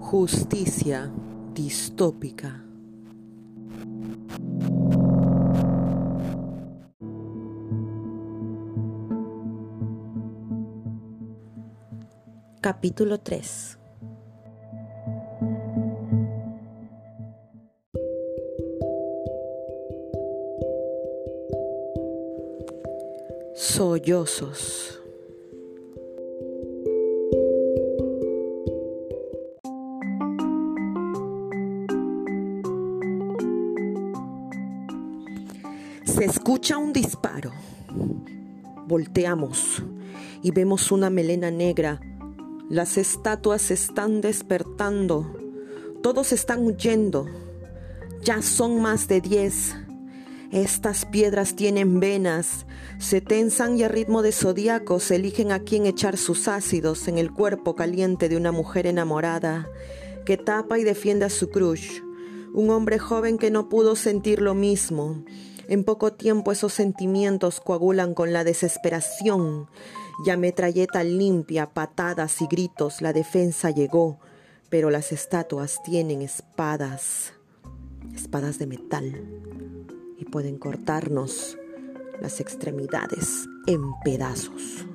Justicia distópica. Capítulo 3 Sollozos. Se escucha un disparo. Volteamos y vemos una melena negra. Las estatuas están despertando. Todos están huyendo. Ya son más de diez. Estas piedras tienen venas, se tensan y a ritmo de zodiacos eligen a quien echar sus ácidos en el cuerpo caliente de una mujer enamorada que tapa y defiende a su crush, un hombre joven que no pudo sentir lo mismo. En poco tiempo esos sentimientos coagulan con la desesperación y a metralleta limpia, patadas y gritos la defensa llegó, pero las estatuas tienen espadas, espadas de metal pueden cortarnos las extremidades en pedazos.